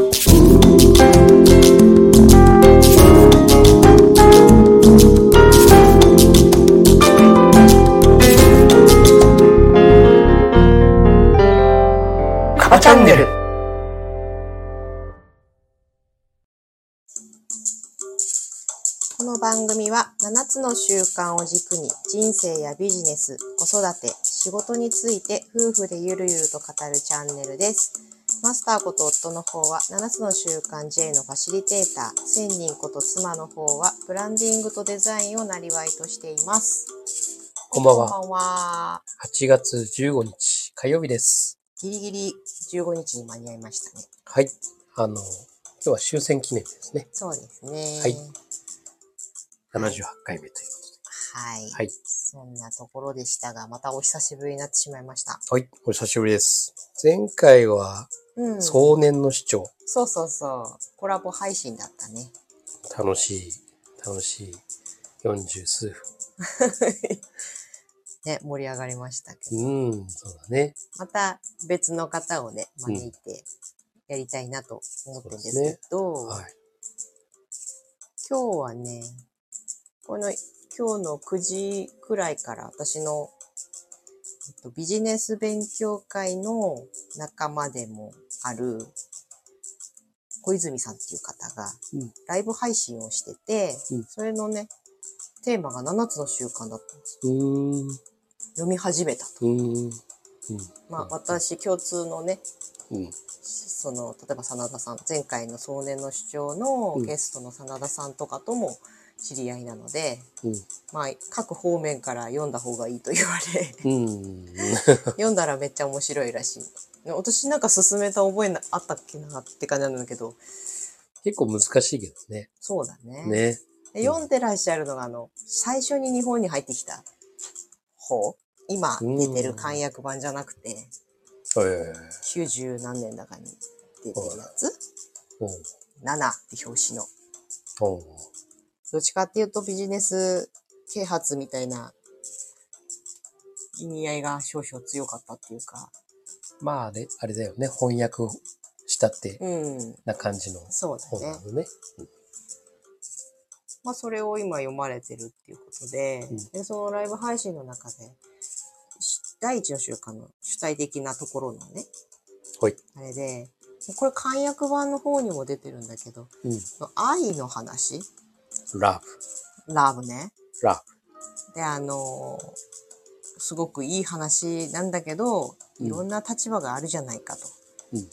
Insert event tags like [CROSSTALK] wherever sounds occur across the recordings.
カバチャンネル。この番組は7つの習慣を軸に人生やビジネス、子育て、仕事について夫婦でゆるゆると語るチャンネルです。マスターこと夫の方は7つの習慣 J のファシリテーター、千人こと妻の方はブランディングとデザインをなりわいとしています。こんばんはこんばんは。8月15日火曜日です。ギリギリ15日に間に合いましたね。はい。あの、今日は終戦記念日ですね。そうですね。はい78回目というこはい。とで。はい。そんなところでしたが、またお久しぶりになってしまいました。はい。お久しぶりです。前回は、うん。壮年の主張。そうそうそう。コラボ配信だったね。楽しい、楽しい40数分。[LAUGHS] ね、盛り上がりましたけど。うん、そうだね。また別の方をね、招いてやりたいなと思ってるんですけど、はい。今日はね、この今日の9時くらいから私の、えっと、ビジネス勉強会の仲間でもある小泉さんっていう方がうん。ライブ配信をしてて、うん。それのね、テーマが7つの習慣だったんですよ。読み始めたと。まあ私共通のね、うん、その、例えば真田さん、前回の壮年の主張のうん。ゲストの真田さんとかとも知り合いなので、うん、まあ、各方面から読んだ方がいいと言われ、うん。[LAUGHS] 読んだらめっちゃ面白いらしい。私なんか勧めた覚えなあったっけなって感じなんだけど、結構難しいけどね。そうだね。ね。で読んでらっしゃるのが、あの、最初に日本に入ってきた方今出てる漢訳版じゃなくて、え90何年だかに出てるやつ？おう ?7 って表紙の。どっちかっていうとビジネス啓発みたいな意味合いが少々強かったっていうか、まあね、あれだよね。翻訳したってうん、な感じのそう本な。のね。まあそれを今読まれてるっていうことで、うんでそのライブ配信の中で、し第一の習慣の主体的なところのね、はい。あれで、これ漢訳版の方にも出てるんだけど、うん。愛の話？ララブね。ブ、ラで、あのすごくいい話なんだけど、うんいろんな立場があるじゃないかと。うん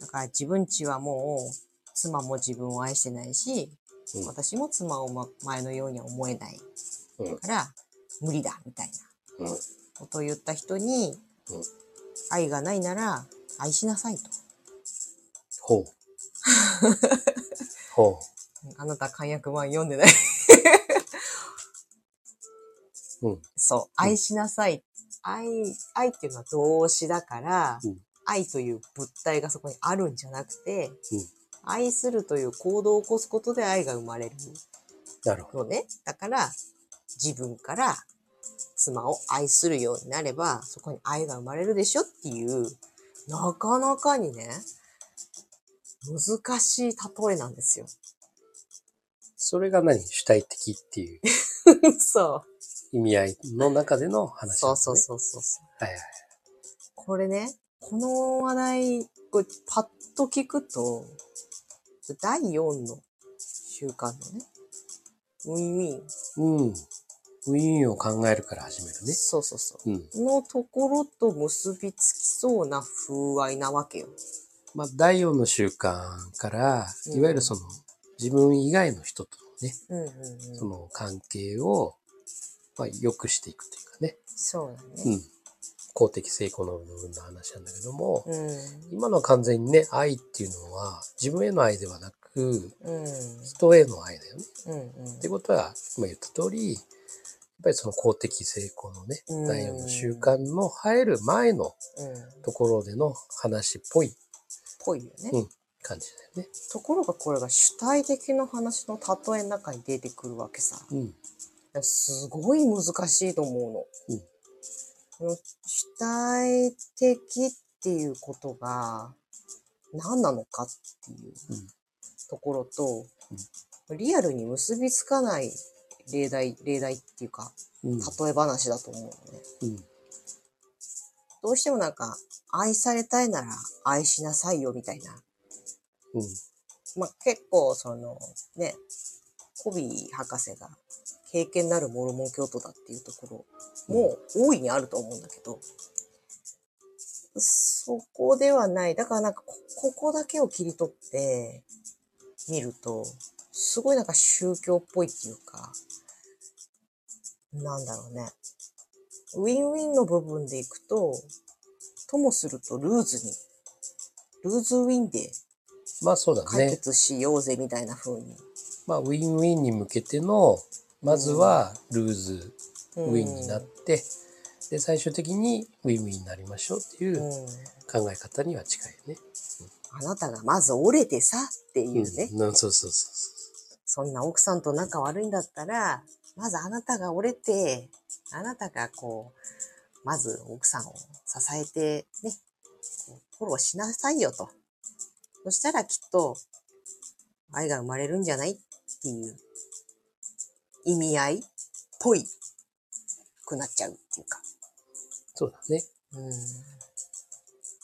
だから自分ちはもう、妻も自分を愛してないし、うん私も妻を、ま、前のようには思えないうんから、無理だ、みたいなうんことを言った人に、うん愛がないなら愛しなさいと。ほう。[LAUGHS] ほあなた漢訳版読んでない。う。うん。そう、愛しなさい。愛、愛っていうのは動詞だから、うん愛という物体がそこにあるんじゃなくて、うん愛するという行動を起こすことで愛が生まれるなるほど。のね。だから、自分から妻を愛するようになれば、そこに愛が生まれるでしょっていう、なかなかにね、難しい例えなんですよ。それが何？主体的っていう [LAUGHS] そう。意味合いの中での話、ね。そうそうそうそうそう。はいはい。これね、この話題、これパッと聞くと、第4の習慣のね、ウィンウィン。うん。ウィーンを考えるから始めるね。そうそうそうん。う。のところと結びつきそうな風合いなわけよ。まあ、第4の習慣から、うんいわゆるその、自分以外の人とのね、うんうんうん。その関係を、まあ、良くしていくというかね。そうだね。うん。公的成功の部分の話なんだけども、うん。今のは完全にね、愛っていうのは、自分への愛ではなく、うん。人への愛だよね。うんうん。ってことは、今言った通り、やっぱりその公的成功のね、うん第4の習慣の入る前のうん。ところでの話っぽいぽいよね。うん感じだよね。ところがこれが主体的な話の例えの中に出てくるわけさ。うん。すごい難しいと思うの。うんこの主体的っていうことが、何なのかっていううんところと、リアルに結びつかない例題、例題っていうか、うん。例え話だと思うのね。うん。どうしてもなんか、愛されたいなら愛しなさいよみたいな。うん。まあ、結構そのね、コビー博士が経験なるモルモン教徒だっていうところも大いにあると思うんだけど、そこではない。だからなんかこ、ここだけを切り取って見ると、すごいなんか宗教っぽいっていうか、なんだろうね。ウィンウィンの部分でいくと、ともするとルーズに、ルーズウィンでまあそうだ解ね。決しようぜみたいな風に。まあウィンウィンに向けての、まずはルーズうん。ウィンになって、で、最終的にウィンウィンになりましょうっていううん。考え方には近いよね。あなたがまず折れてさっていうね、うん、そうそうそそんな奥さんと仲悪いんだったら、まずあなたが折れて、あなたがこう、まず奥さんを支えてね、フォローしなさいよと。そしたらきっと愛が生まれるんじゃないっていう意味合いっぽいくなっちゃうっていうか。う。そうだね。うん。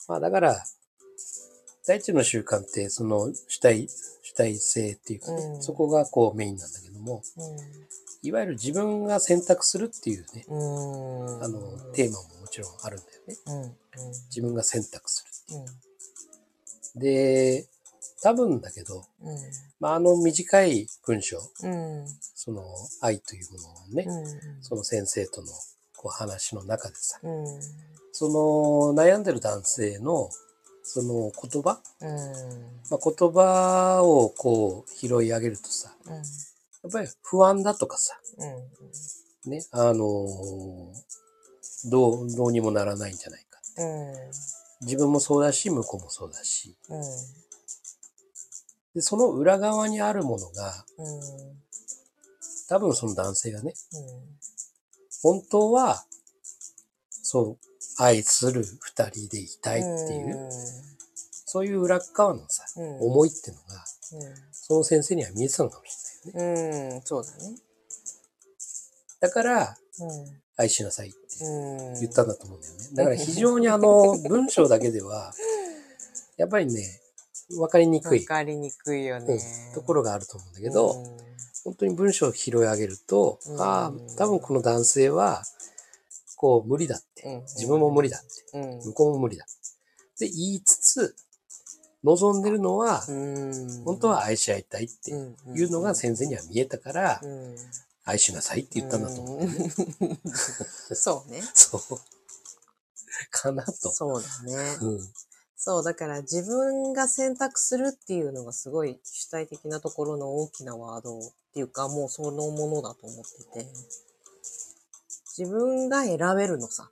まあだから、第一の習慣って、その主体、主体性っていうかね、うんそこがこうメインなんだけども、いわゆる自分が選択するっていうね、うん。うん。あの、テーマももちろんあるんだよね。うん。うん。自分が選択すうん。る。で、多分だけど、うん。まああの短い文章、うん。その愛というものをね、うん。その先生とのこう話の中でさ、うん。その悩んでる男性のその言葉、うん。まあ、言葉をこう拾い上げるとさ、うん。やっぱり不安だとかさ、うん。ね、あのーどう、どうにもならないんじゃないか。うん。自分もそうだし、向こうもそうだし。うん。で、その裏側にあるものが、うん。多分その男性がね、うん。本当は、そう、愛する二人でいたいっていう、そういう裏側のさ、うん思いっていうのが、うん。その先生には見えてたのかもしれないよね。うん。そうだね。だから、うん。愛しなさいってうん。言ったんだと思うんだよね。だから非常にあの、[LAUGHS] 文章だけでは、やっぱりね、わかりにくわい、かりにくいよね。うんところがあると思うんだけど、うん本当に文章を拾い上げると、うんああ、多分この男性は、こう、無理だって。うん自分も無理だって。うん。向こうも無理だ。って言いつつ、望んでるのは、うん。本当は愛し合いたいっていうのが先生には見えたから、うん、愛しなさいって言ったんだと思う。うん [LAUGHS] そうね。そう。かなと。そうだね。うん。そう、だから自分が選択するっていうのがすごい主体的なところの大きなワードっていうか、もうそのものだと思ってて。自分が選べるのさ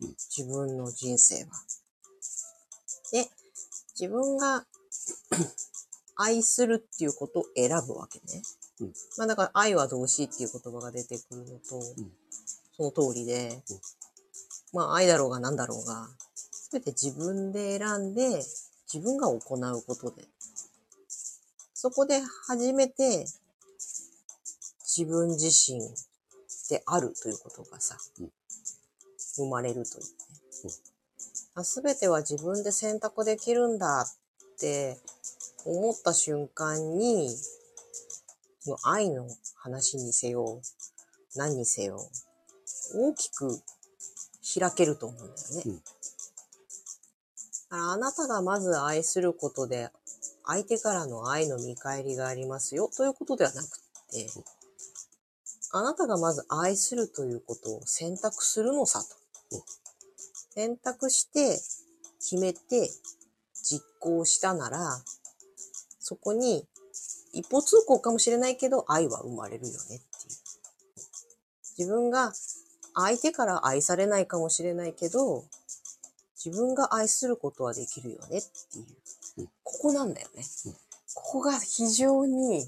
うん。自分の人生は。で、自分が [CLEARS THROAT] 愛するっていうことを選ぶわけね。うんまあだから愛は動詞っていう言葉が出てくるのと、その通りで、うんまあ愛だろうが何だろうが、すべて自分で選んで、自分が行うことで、そこで初めて自分自身であるということがさ、うん生まれるというねうん。あすべては自分で選択できるんだって思った瞬間に、その愛の話にせよ、何にせよ、大きく開けると思うんだよね。うんだからあなたがまず愛することで、相手からの愛の見返りがありますよということではなくって、あなたがまず愛するということを選択するのさとうん。選択して、決めて、実行したなら、そこに一方通行かもしれないけど、愛は生まれるよねっていう。自分が相手から愛されないかもしれないけど、自分が愛することはできるよねっていううん。ここなんだよねうん。ここが非常に、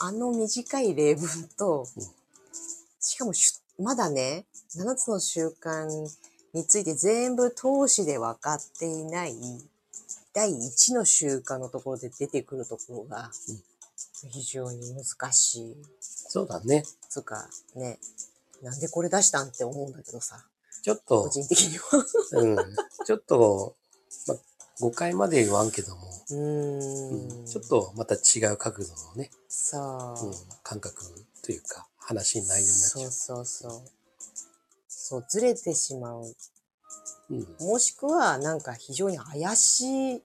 あの短い例文とうん、しかもしゅまだね、7つの習慣について全部通しで分かっていない第一の習慣のところで出てくるところがうん、非常に難しい。そうだね。つうか、ね、なんでこれ出したんって思うんだけどさ、ちょっと、個人的には。うん、ちょっと、ま、誤解まで言わんけども、うんん。ちょっとまた違う角度のね、そう。うん、感覚というか、話に内容になっちゃそうそうそう。そう、ずれてしまう。う。うん。もしくは、なんか非常に怪しい、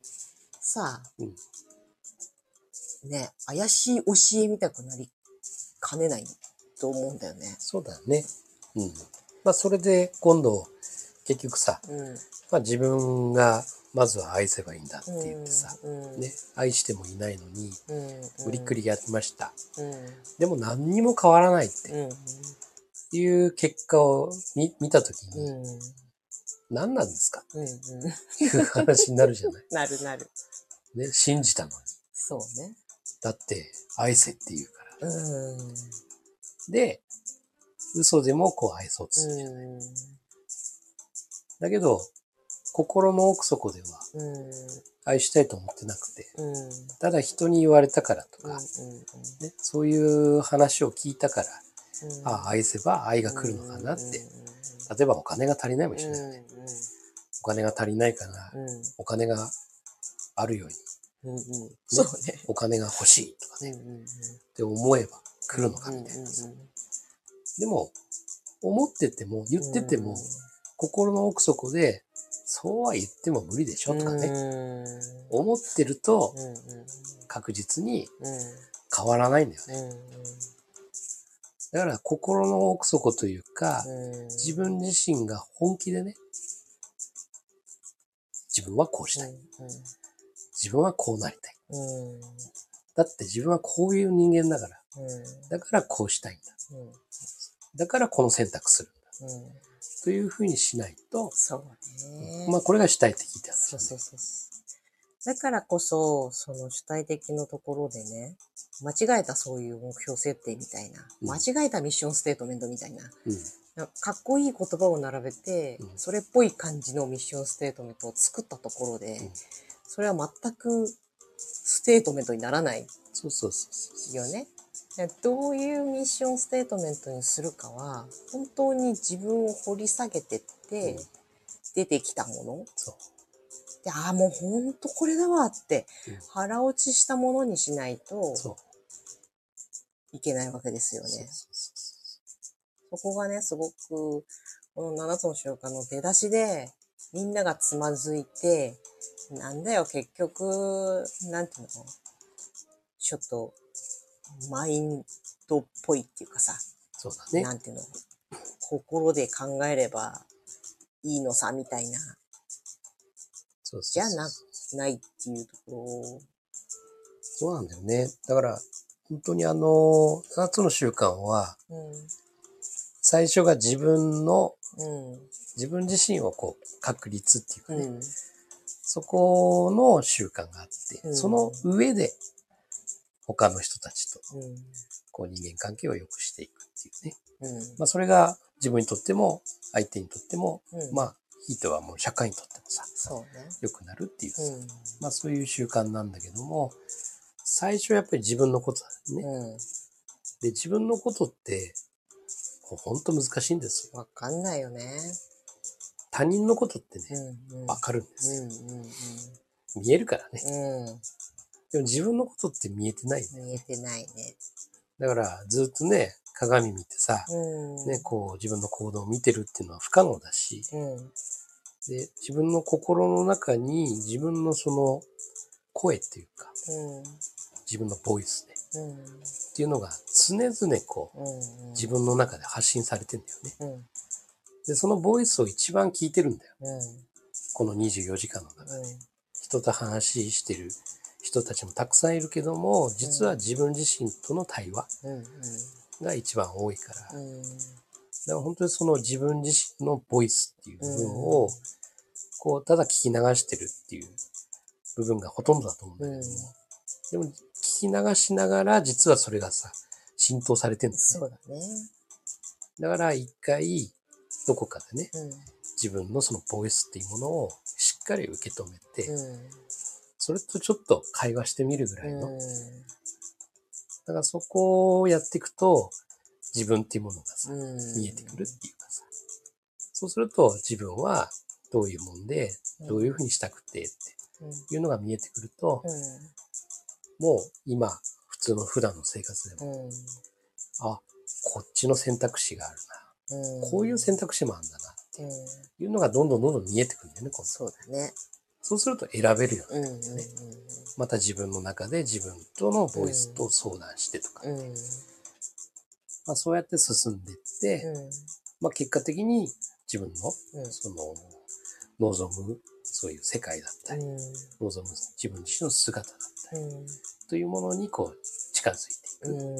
さ、うんね、怪しい教えみたくなりかねないと思うんだよね。そうだね。うん。まあ、それで今度、結局さ、うん。まあ、自分がまずは愛せばいいんだって言ってさ、うん、ね、愛してもいないのに、うん、無理くりやってました。うん、でも何にも変わらないってうん、いう結果を見見たときに、うん、何なんですか？っていう話になるじゃない？[LAUGHS] なるなる。ね、信じたのに。そうね。だって、愛せって言うから。うん。で、嘘でもこう愛そうとする。だけど、心の奥底では。愛したいと思ってなくて、ただ人に言われたからとか、ね、そういう話を聞いたから、ああ、愛せば愛が来るのかなって。例えばお金が足りないもしれないよね。お金が足りないから、お金があるように、そうね。お金が欲しいとかね、って思えば来るのかみたいな。でも、思ってても、言ってても、心の奥底で、そうは言っても無理でしょとかね、ね。思ってると。確実にうん。変わらないんだよね。うん。だから心の奥底というか、うん。自分自身が本気でね、自分はこうしたい。自分はこうなりたい。だって自分はこういう人間だから。うん。だからこうしたいんだ。うん。だからこの選択するんだ。うん。というふうにしないと、そうね。まあこれが主体的だ、そうそうそうそう。だからこそ、その主体的のところでね、間違えたそういう目標設定みたいな、うん間違えたミッションステートメントみたいな、うん。かかっこいい言葉を並べて、うんそれっぽい感じのミッションステートメントを作ったところで、うんそれは全くステートメントにならないそうそうそうそう。よね。でどういうミッションステートメントにするかは、本当に自分を掘り下げてって、うん出てきたものそう。で、ああ、もうほんとこれだわってうん、腹落ちしたものにしないと。いけないわけですよね。そこがね、すごく、この7つの習慣の出だしで、みんながつまずいて、なんだよ、結局、なんていうの？ちょっと、マインドっぽいっていうかさ、そうだね。なんていうの？心で考えればいいのさ、みたいな、そうじゃな、ないっていうところ。を、そうなんだよね。だから、本当にあの、7つの習慣は、う最初が自分の、ん、うん、自分自身をこう、確立っていうかね、うん、そこの習慣があって、うん。その上で、他の人たちと、うん、こう人間関係を良くしていくっていうね。うん、まあそれが自分にとっても、相手にとっても、うんまあ、ひいてはもう社会にとってもさ、そうね。良くなるっていうさ、うん、まあそういう習慣なんだけども、最初やっぱり自分のことだよね。うん。で、自分のことって、ほんと難しいんですよ。わかんないよね。他人のことってうね、ん、うん。わかるんでうすよ。ん、うん、見えるからね。うん。うん。でも自分のことって見えてないね。見えてないね。だからずっとね、鏡見てさ、うん。ね、こう自分の行動を見てるっていうのは不可能だし、うん。で、自分の心の中に自分のその声っていうか、うん。自分のボイスね、うん。っていうのが常々こう、うん。自分の中で発信されてんだよね。うん。で、そのボイスを一番聞いてるんだよ。うん。この24時間の中で。うん。人と話してる人たちもたくさんいるけども、実は自分自身との対話うん。が一番多いから、だかうん。ら本当にその自分自身のボイスっていう部分を、こう、ただ聞き流してるっていう部分がほとんどだと思うんだけども、でも聞き流しながら実はそれがさ、浸透されてんだよね。そうだね。だから一回、どこかでね、うん。自分のそのボイスっていうものをしっかり受け止めて、うん。それとちょっと会話してみるぐらいの。うんだからそこをやっていくと、自分っていうものがさ、うん見えてくるっていうかさ。そうすると自分はどういうもんで、どういうふうにしたくてってうんいうのが見えてくると、もう今、普通の普段の生活でも、うんあ、こっちの選択肢があるうんな。こういう選択肢もあるんだな。うんいうのがどんどんどんどん見えてくるんだよね、今度そうだね。そうすると選べるよね。うんうんうんまた自分の中で自分とのボイスと相談してとか、うん。まあ、そうやって進んでいって、うん。まあ、結果的に自分のうん。その望むそういう世界だったり、うん。望む自分自身の姿だったりうん。というものにこう近づいていく。うん。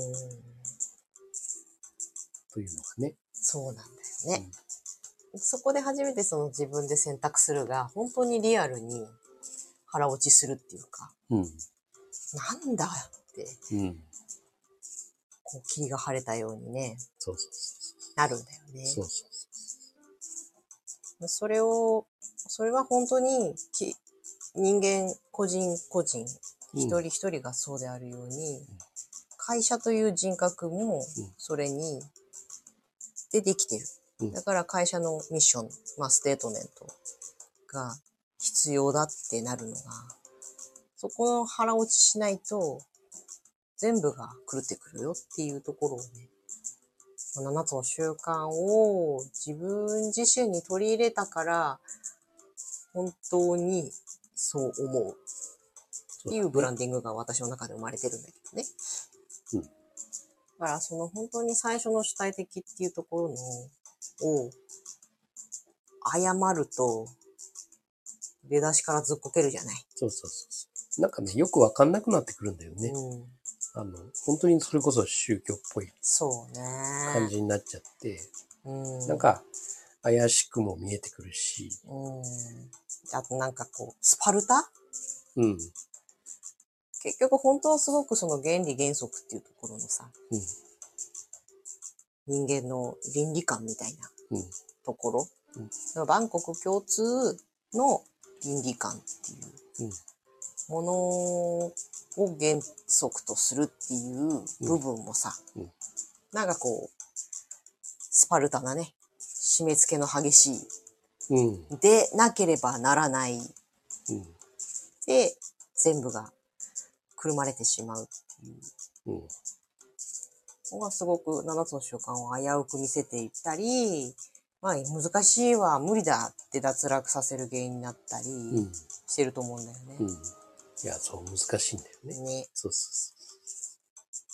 というのがね。そうなんだよね。そこで初めてその自分で選択するが、本当にリアルに腹落ちするっていうか、うん。なんだって、うん。こう霧が晴れたようにね、そうそうそなるんだよね。う。そうそうそれを、それは本当にき人間個人個人、うん一人一人がそうであるように、会社という人格もそれに、でできてる。うん。だから会社のミッション、まあステートメントが必要だってなるのが、そこの腹落ちしないと、全部が狂ってくるよっていうところをね、7つの習慣を自分自身に取り入れたから、本当にそう思う。っていうブランディングが私の中で生まれてるんだけどね。うん。だからその本当に最初の主体的っていうところの、を、誤ると、出だしからずっこけるじゃない。そうそうそう。なんかね、よくわかんなくなってくるんだよね。うん。あの、本当にそれこそ宗教っぽいそうね。感じになっちゃって、うん。なんか怪しくも見えてくるし、うん。あとなんかこう、スパルタ？うん。結局本当はすごくその原理原則っていうところのさ、うん。人間の倫理観みたいなうん。ところ、うん万国共通の倫理観っていううん。ものを原則とするっていう部分もさ、うんうんなんかこう、スパルタなね、締め付けの激しうん。い、でなければならない、うん。で、全部がくるまれてしまうっていううん。のがすごく7つの習慣を危うく見せていったり、まあ難しいわ、無理だって脱落させる原因になったりうん。してると思うんだよね。うん。いや、そう、難しいんだよね。ね。そうそ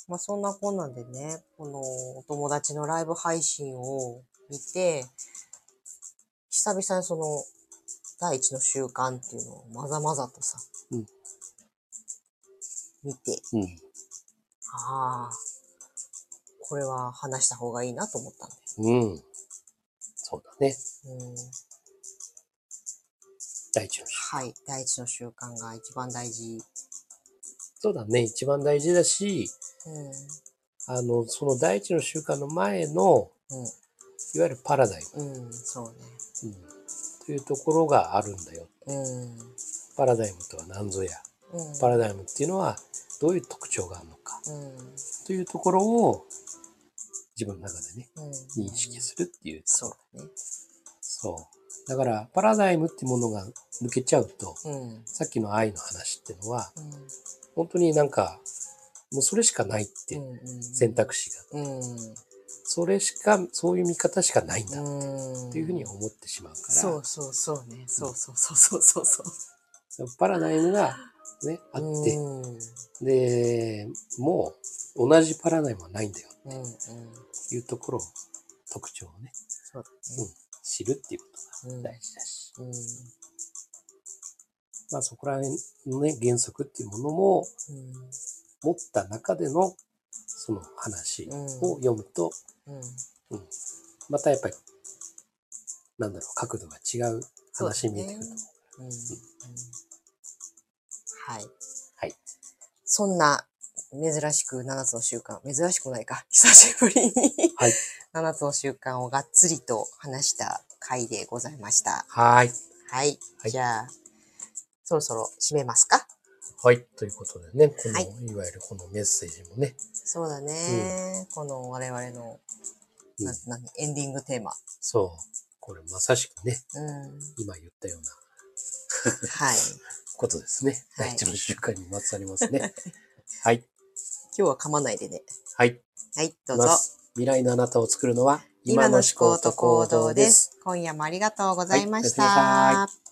まあそんなこんなんでね、このお友達のライブ配信を見て、久々にその第一の習慣っていうのをまざまざとさ、うん見て、う。うん。ああ、これは話した方がいいなと思ったんだよ。うん。そうだね。うん第一の習はい。第一の習慣が一番大事。そうだね。一番大事だし、うあの、その第一の習慣の前の、ん。うん。いわゆるパラダイうん。そうね。ム、うん、というところがあるんだよ。うん。パラダイムとは何ぞや。うん。パラダイムっていうのはどういう特徴があるのかうん。というところを自分の中でね、うん。認識するっていう。そうだね。そう。だから、パラダイムってものが抜けちゃうと、うん。さっきの愛の話っていうのは、うん。本当になんか、もうそれしかないって。選択肢が、うん。それしか、そういう見方しかないんだうん。っていうふうに思ってしまうから、そうそうそうね。そうそうそうそうそうそう。パラダイムがね、あって、うん。で、もう同じパラダイムはないんだようん。うん。っていうところを、特徴をね、そうだうん知るっていうことうんが大事だし、ね。まあそこら辺のね、原則っていうものもうん。持った中でのその話を読むと、うん。うんまたやっぱり、なんだろう、角度が違う話に見えてくると思う。うん。うん。はい。はい。そんな、珍しく7つの習慣、珍しくないか、[LAUGHS] 久しぶりにはい。[LAUGHS] 7つの習慣をがっつりと話した回でございました。はい。はい。はいじゃあ、そろそろ締めますか？はい。ということでね、この、、はいわゆるこのメッセージもね、そうだね。この我々の、な、なに、エンディングテーマ。そう。これまさしくね、うん。今言ったようなはい。[LAUGHS] ことですね。はい第一の習慣にまつわりますね。[LAUGHS] はい。今日は噛まないでね。はい。はい、どうぞ。未来のあなたを作るのは今の思考と行動です。今夜もありがとうございました。はい